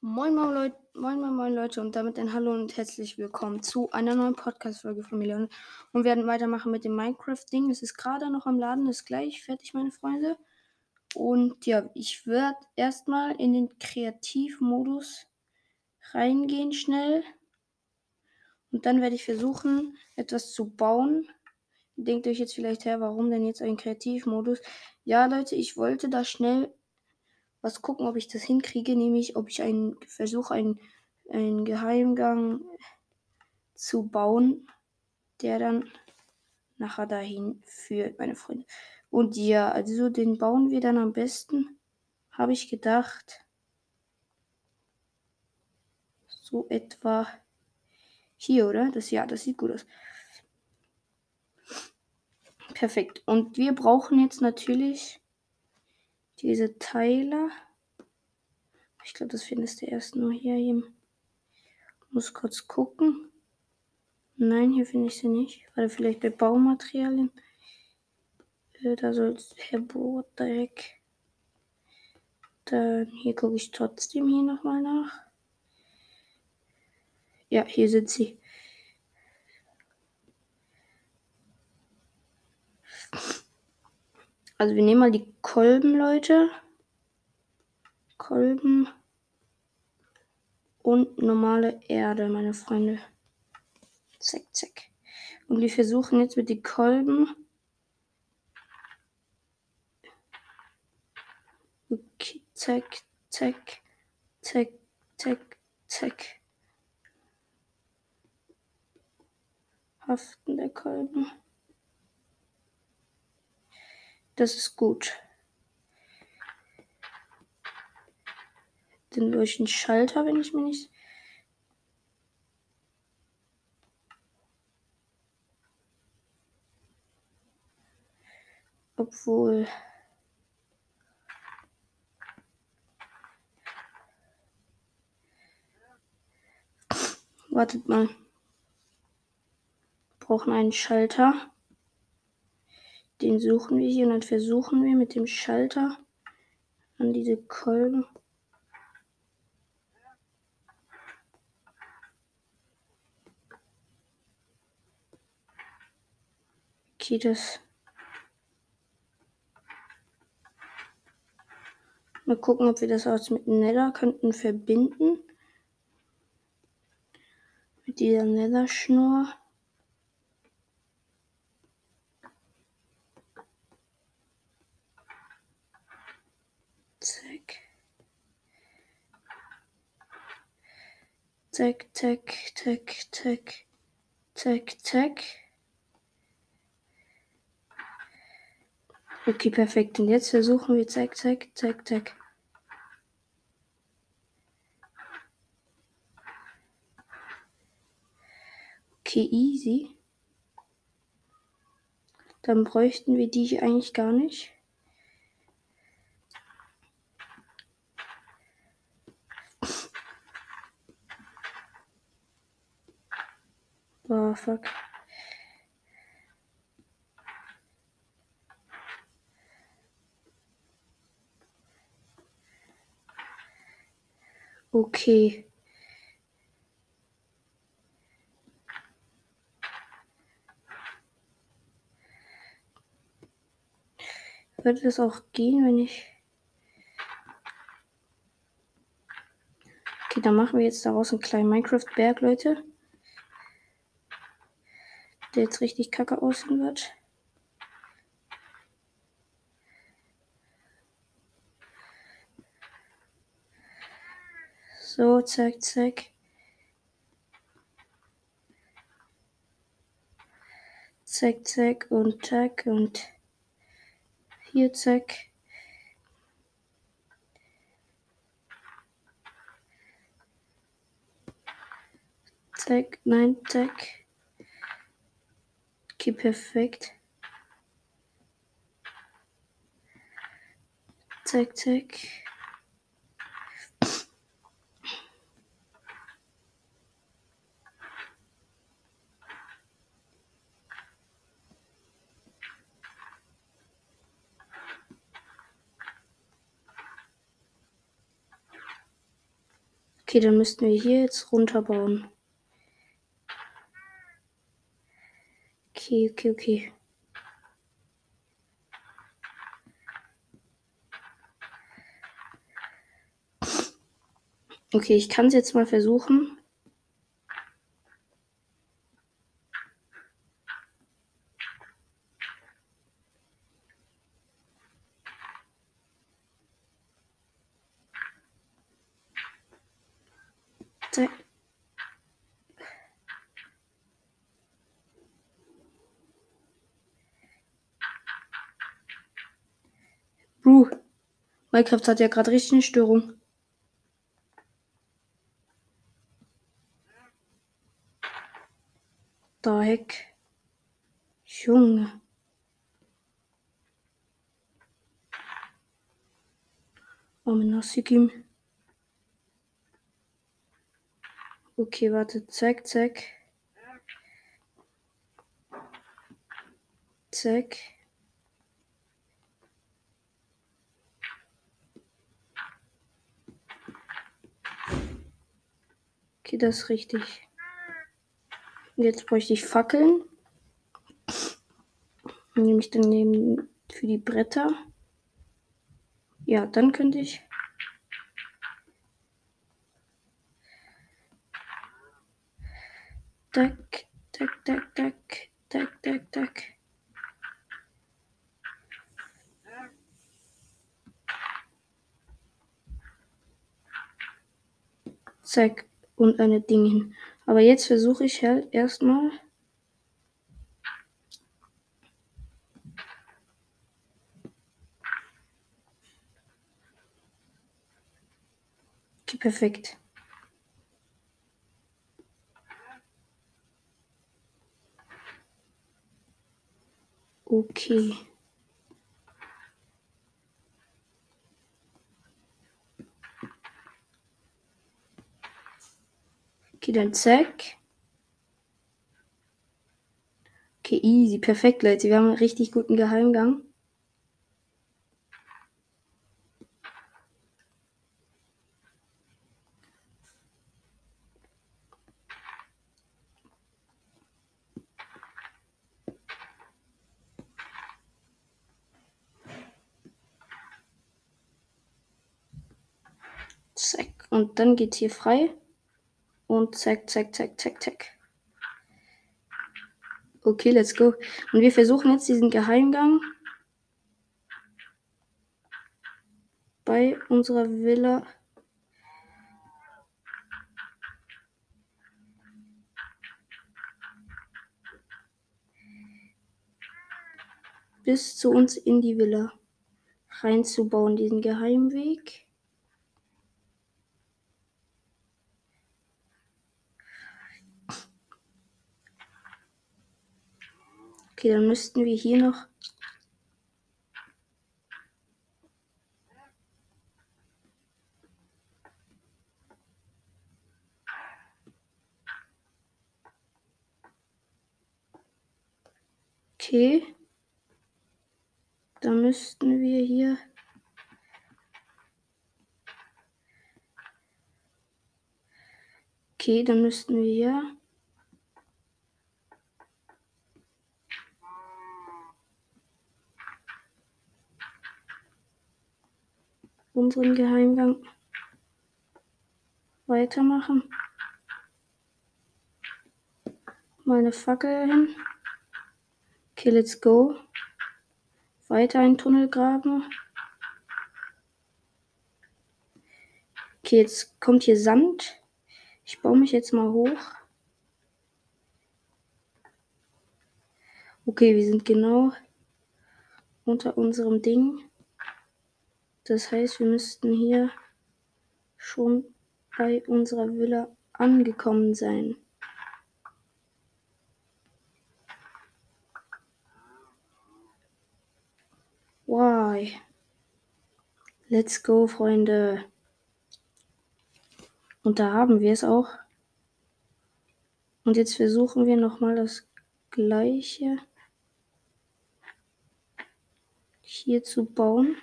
Moin moin, Leut moin moin moin Leute und damit ein Hallo und herzlich willkommen zu einer neuen Podcast-Folge von Million. Und wir werden weitermachen mit dem Minecraft-Ding. Es ist gerade noch am Laden, ist gleich fertig, meine Freunde. Und ja, ich werde erstmal in den Kreativmodus reingehen schnell. Und dann werde ich versuchen, etwas zu bauen. Denkt euch jetzt vielleicht her, warum denn jetzt ein Kreativmodus? Ja, Leute, ich wollte da schnell was gucken, ob ich das hinkriege, nämlich ob ich einen versuche, einen, einen Geheimgang zu bauen, der dann nachher dahin führt, meine Freunde. Und ja, also den bauen wir dann am besten, habe ich gedacht, so etwa hier, oder? Das ja, das sieht gut aus. Perfekt. Und wir brauchen jetzt natürlich diese Teile. Ich glaube, das findest du erst nur hier. Ich muss kurz gucken. Nein, hier finde ich sie nicht. Warte, vielleicht bei Baumaterialien. Äh, da soll es Herbodeck. Dann hier gucke ich trotzdem hier nochmal nach. Ja, hier sind sie. Also wir nehmen mal die Kolben, Leute. Kolben und normale Erde, meine Freunde. Zack, zack. Und wir versuchen jetzt mit den Kolben. Okay, zack, zack, zack, zack, zack. Haften der Kolben. Das ist gut. Den durch einen Schalter, wenn ich mir nicht. Obwohl. Wartet mal. Wir brauchen einen Schalter. Den suchen wir hier und dann versuchen wir mit dem Schalter an diese Kolben. Okay, das. Mal gucken, ob wir das auch mit Nether könnten verbinden. Mit dieser Nether-Schnur. Zack, zack, zack, zack, zack, zack. Okay, perfekt. Und jetzt versuchen wir zack, zack, zack, zack. Okay, easy. Dann bräuchten wir die eigentlich gar nicht. Oh, fuck. Okay. Würde das auch gehen, wenn ich... Okay, dann machen wir jetzt daraus einen kleinen Minecraft-Berg, Leute der jetzt richtig kacke aussehen wird. So, zack, zack. Zack, zack und zack und hier zack. Zack, nein, zack. Okay, perfekt. Zack, zack. Okay, dann müssten wir hier jetzt runterbauen. Okay, okay, okay. Okay, ich kann es jetzt mal versuchen. Zack. Bro, Minecraft hat ja gerade richtig eine Störung. Da heck. Junge. Arme Nassikim. Okay, warte. Zack, zack. Zack. Okay, das ist richtig. Jetzt bräuchte ich Fackeln. Nehme ich dann neben für die Bretter. Ja, dann könnte ich. Tack, tack, tack, tack, tack, tack, tack. Zack und eine Ding hin. Aber jetzt versuche ich halt erstmal. Okay, perfekt. Okay. Okay, dann zack. Okay, easy. Perfekt, Leute. Wir haben einen richtig guten Geheimgang. Zack. Und dann geht's hier frei. Und zack, zack, zack, zack, zack. Okay, let's go. Und wir versuchen jetzt diesen Geheimgang bei unserer Villa bis zu uns in die Villa reinzubauen, diesen Geheimweg. Okay, dann müssten wir hier noch. Okay. Da müssten wir hier. Okay, dann müssten wir hier. Unseren Geheimgang weitermachen. Meine Fackel hin. Okay, let's go. Weiter einen Tunnel graben. Okay, jetzt kommt hier Sand. Ich baue mich jetzt mal hoch. Okay, wir sind genau unter unserem Ding. Das heißt, wir müssten hier schon bei unserer Villa angekommen sein. Why? Let's go, Freunde. Und da haben wir es auch. Und jetzt versuchen wir nochmal das gleiche hier zu bauen.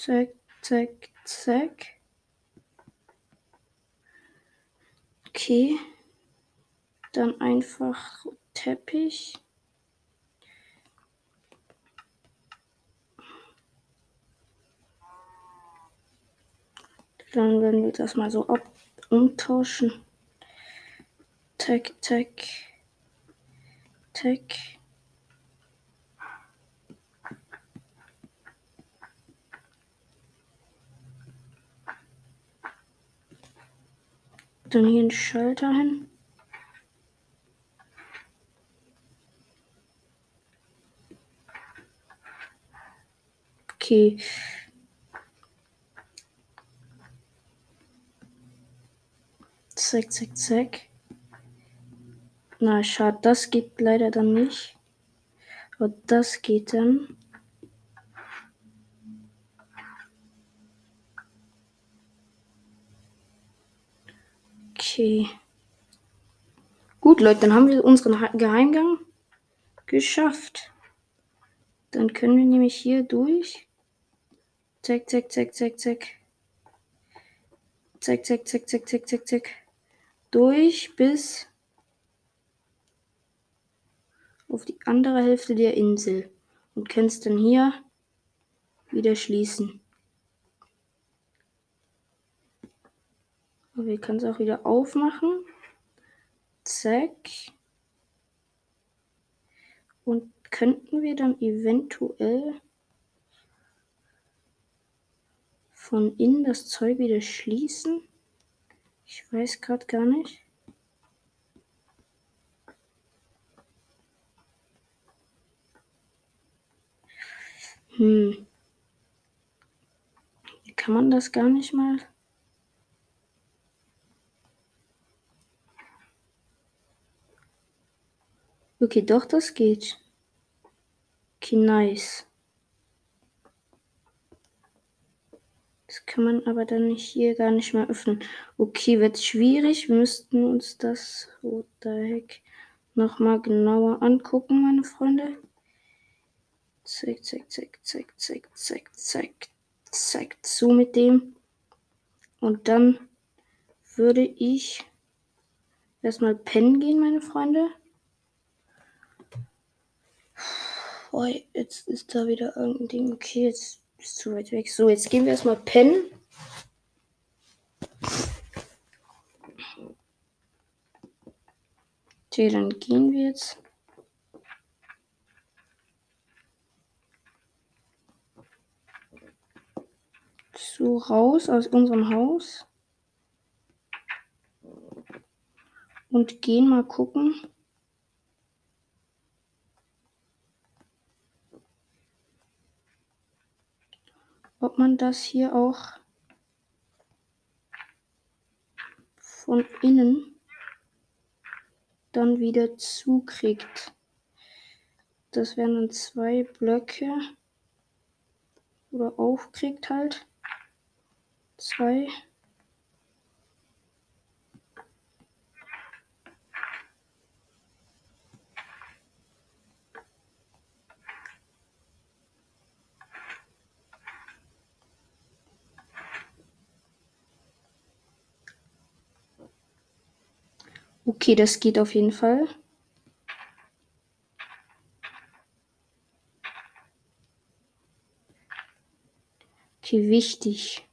Zack, zack, zack. Okay. Dann einfach Teppich. Dann werden wir das mal so ab umtauschen. Tack, tack. Tack. Dann hier einen Schalter hin. Okay. Zack, zack, zack. Na, schade, das geht leider dann nicht. Aber das geht dann. Okay. Gut, Leute, dann haben wir unseren Geheimgang geschafft. Dann können wir nämlich hier durch. Zack, zack, zack, zack, zack. Zack, zack, zack, zack, zack, zack, zack. Durch bis auf die andere Hälfte der Insel. Und können es dann hier wieder schließen. Wir können es auch wieder aufmachen. Zack. Und könnten wir dann eventuell von innen das Zeug wieder schließen? Ich weiß gerade gar nicht. Hm. Kann man das gar nicht mal? Okay, doch, das geht. Okay, nice. Das kann man aber dann hier gar nicht mehr öffnen. Okay, wird schwierig. Wir müssten uns das rote Heck nochmal genauer angucken, meine Freunde. Zack, zack, zack, zack, zack, zack, zack, zack, zu mit dem. Und dann würde ich erstmal pennen gehen, meine Freunde. Oh, jetzt ist da wieder irgendein Ding. Okay, jetzt ist zu weit weg. So, jetzt gehen wir erstmal pennen. Okay, dann gehen wir jetzt. So raus aus unserem Haus. Und gehen mal gucken. Ob man das hier auch von innen dann wieder zukriegt. Das wären dann zwei Blöcke oder aufkriegt halt. Zwei. Okay, das geht auf jeden Fall. Okay, wichtig.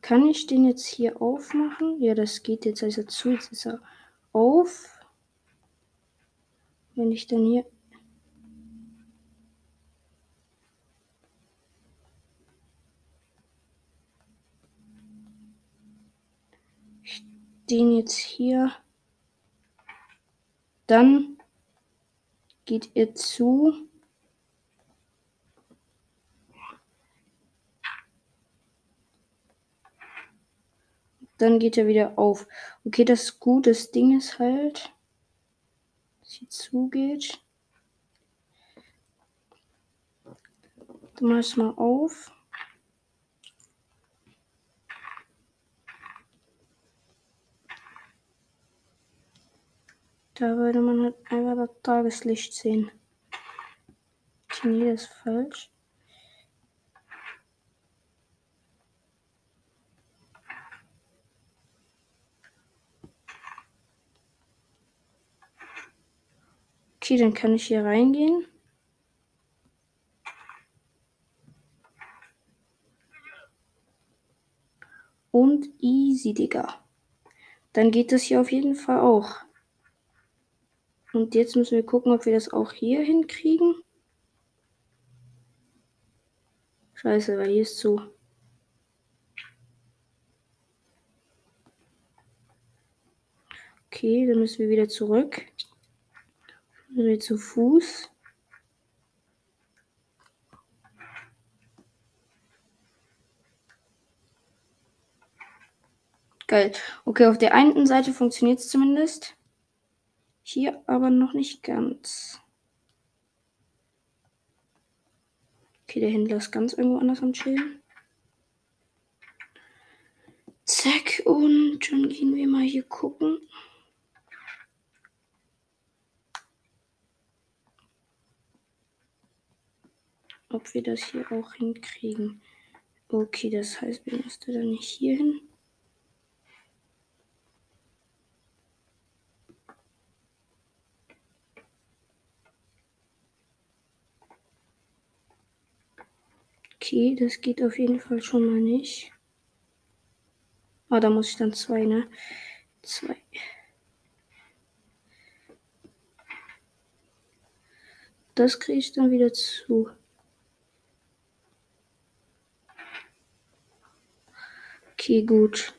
Kann ich den jetzt hier aufmachen? Ja, das geht jetzt also zu. Jetzt ist er auf. Wenn ich dann hier den jetzt hier dann geht ihr zu. Dann geht er wieder auf. Okay, das Gute das Ding ist halt, dass hier zugeht. Du machst mal auf. Da würde man halt einfach das Tageslicht sehen. Nee, das ist falsch. Okay, dann kann ich hier reingehen. Und easy, Digga. Dann geht das hier auf jeden Fall auch. Und jetzt müssen wir gucken, ob wir das auch hier hinkriegen. Scheiße, weil hier ist zu. Okay, dann müssen wir wieder zurück. Müssen wir zu Fuß. Geil. Okay, auf der einen Seite funktioniert es zumindest. Hier aber noch nicht ganz. Okay, der Händler ist ganz irgendwo anders am Chillen. Zack, und dann gehen wir mal hier gucken. Ob wir das hier auch hinkriegen. Okay, das heißt, wir müssten dann nicht hier hin. Okay, das geht auf jeden Fall schon mal nicht. Ah, da muss ich dann zwei, ne? Zwei. Das kriege ich dann wieder zu. Okay, gut.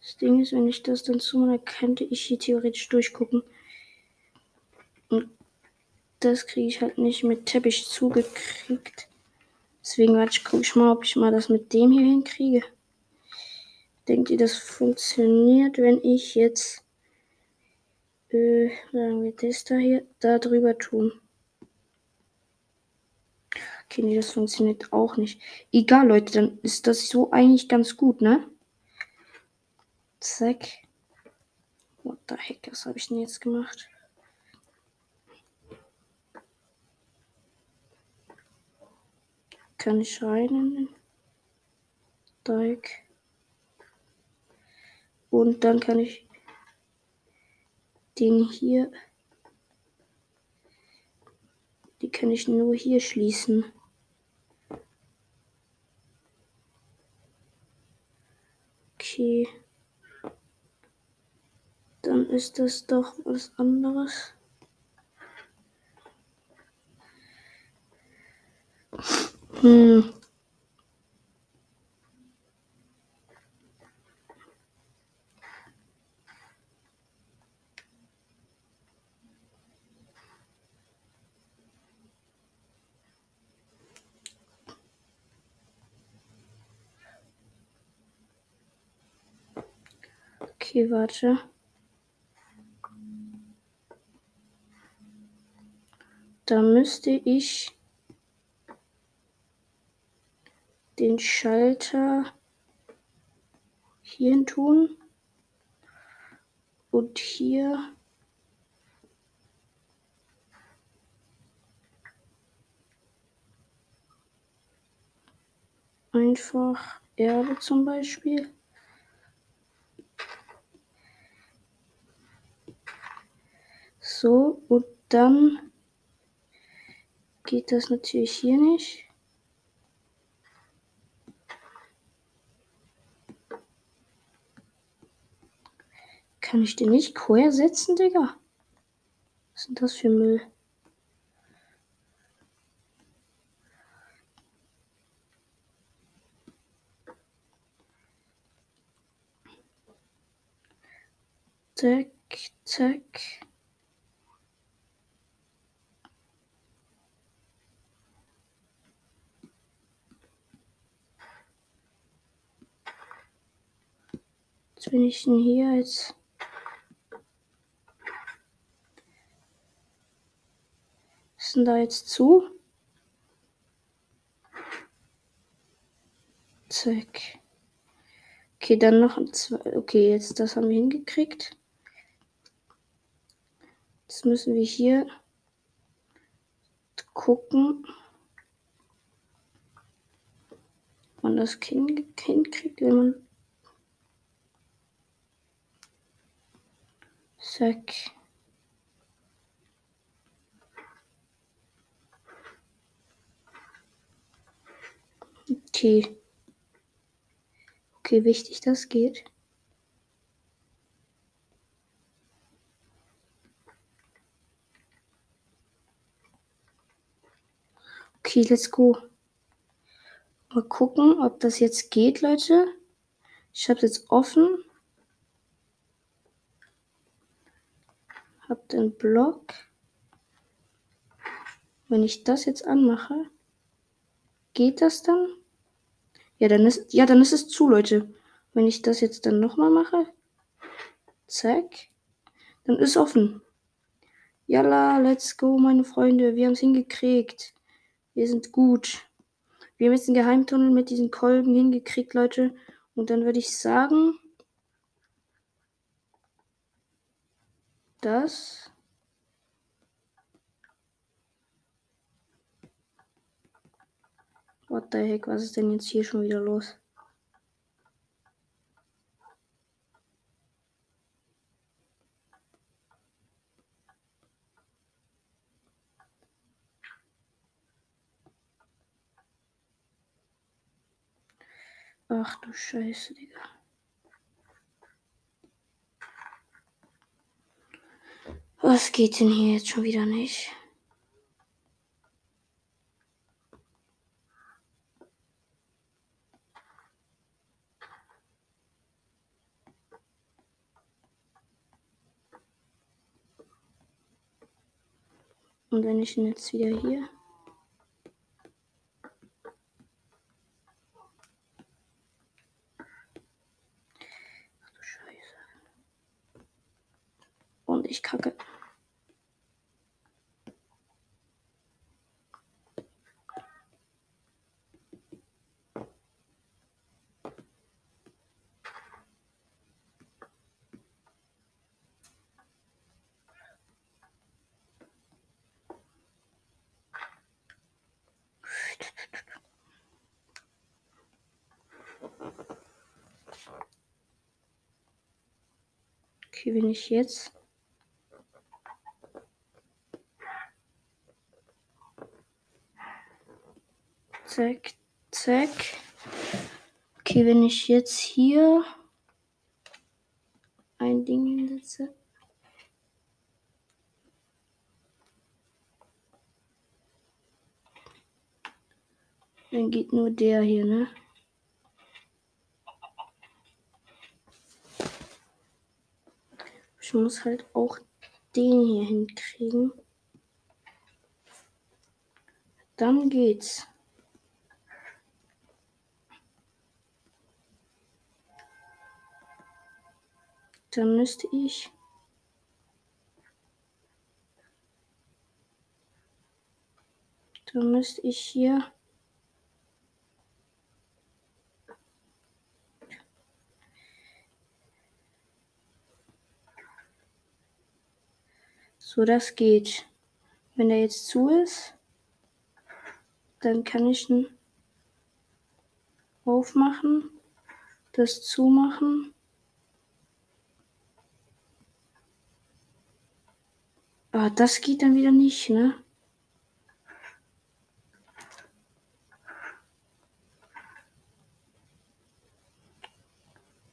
Das Ding ist, wenn ich das dann zumache, könnte ich hier theoretisch durchgucken. Das kriege ich halt nicht mit Teppich zugekriegt. Deswegen warte ich, gucke ich mal, ob ich mal das mit dem hier hinkriege. Denkt ihr, das funktioniert, wenn ich jetzt, äh, sagen wir das da hier, da drüber tun? Okay, nee, das funktioniert auch nicht. Egal, Leute, dann ist das so eigentlich ganz gut, ne? Zack. What the heck, was habe ich denn jetzt gemacht? Kann ich rein Dreieck. Und dann kann ich den hier, die kann ich nur hier schließen. Okay. Dann ist das doch was anderes. Hm. Okay, warte. Da müsste ich den Schalter hier hin tun und hier einfach Erbe zum Beispiel. So, und dann geht das natürlich hier nicht. Kann ich den nicht quer setzen, Digga? Was denn das für Müll? Zack, zack. Jetzt bin ich denn hier jetzt. Ist denn da jetzt zu? Zack. Okay, dann noch ein zwei. Okay, jetzt das haben wir hingekriegt. Jetzt müssen wir hier gucken, ob man das hinkriegt, wenn man Zack. Okay. Okay, wichtig, das geht. Okay, let's go. Mal gucken, ob das jetzt geht, Leute. Ich habe es jetzt offen. Hab den Block. Wenn ich das jetzt anmache, geht das dann? Ja, dann ist, ja, dann ist es zu, Leute. Wenn ich das jetzt dann nochmal mache, zack, dann ist offen. Yalla, let's go, meine Freunde. Wir haben es hingekriegt. Wir sind gut. Wir haben jetzt einen Geheimtunnel mit diesen Kolben hingekriegt, Leute. Und dann würde ich sagen, dass What the heck, was ist denn jetzt hier schon wieder los? Ach du Scheiße, Digga. Was geht denn hier jetzt schon wieder nicht? Und wenn ich ihn jetzt wieder hier ich kacke. Okay, wenn ich jetzt Zack, zack. Okay, wenn ich jetzt hier ein Ding hinsetze. Dann geht nur der hier, ne? Ich muss halt auch den hier hinkriegen. Dann geht's. Dann müsste ich dann müsste ich hier So, das geht. Wenn der jetzt zu ist, dann kann ich ihn aufmachen, das zumachen Aber ah, das geht dann wieder nicht, ne?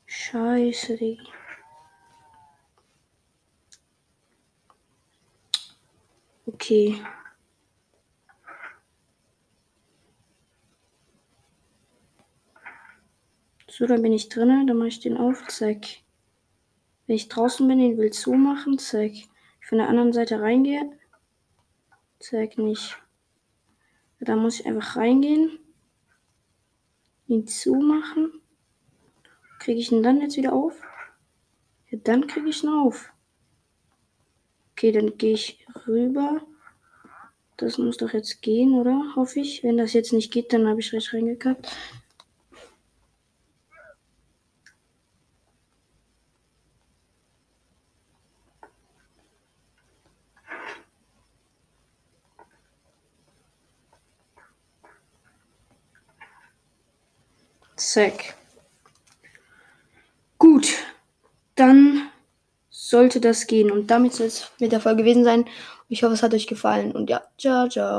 Scheiße, Digga. Okay. So, dann bin ich drinnen, dann mache ich den auf, zack. Wenn ich draußen bin, den will zumachen, zack von der anderen Seite reingehe. Zeig nicht. Da muss ich einfach reingehen. Ihn zumachen. Kriege ich ihn dann jetzt wieder auf? Ja, dann kriege ich ihn auf. Okay, dann gehe ich rüber. Das muss doch jetzt gehen, oder? Hoffe ich. Wenn das jetzt nicht geht, dann habe ich recht reingekackt. Zack. Gut. Dann sollte das gehen. Und damit soll es mit der Folge gewesen sein. Ich hoffe, es hat euch gefallen. Und ja, ciao, ciao.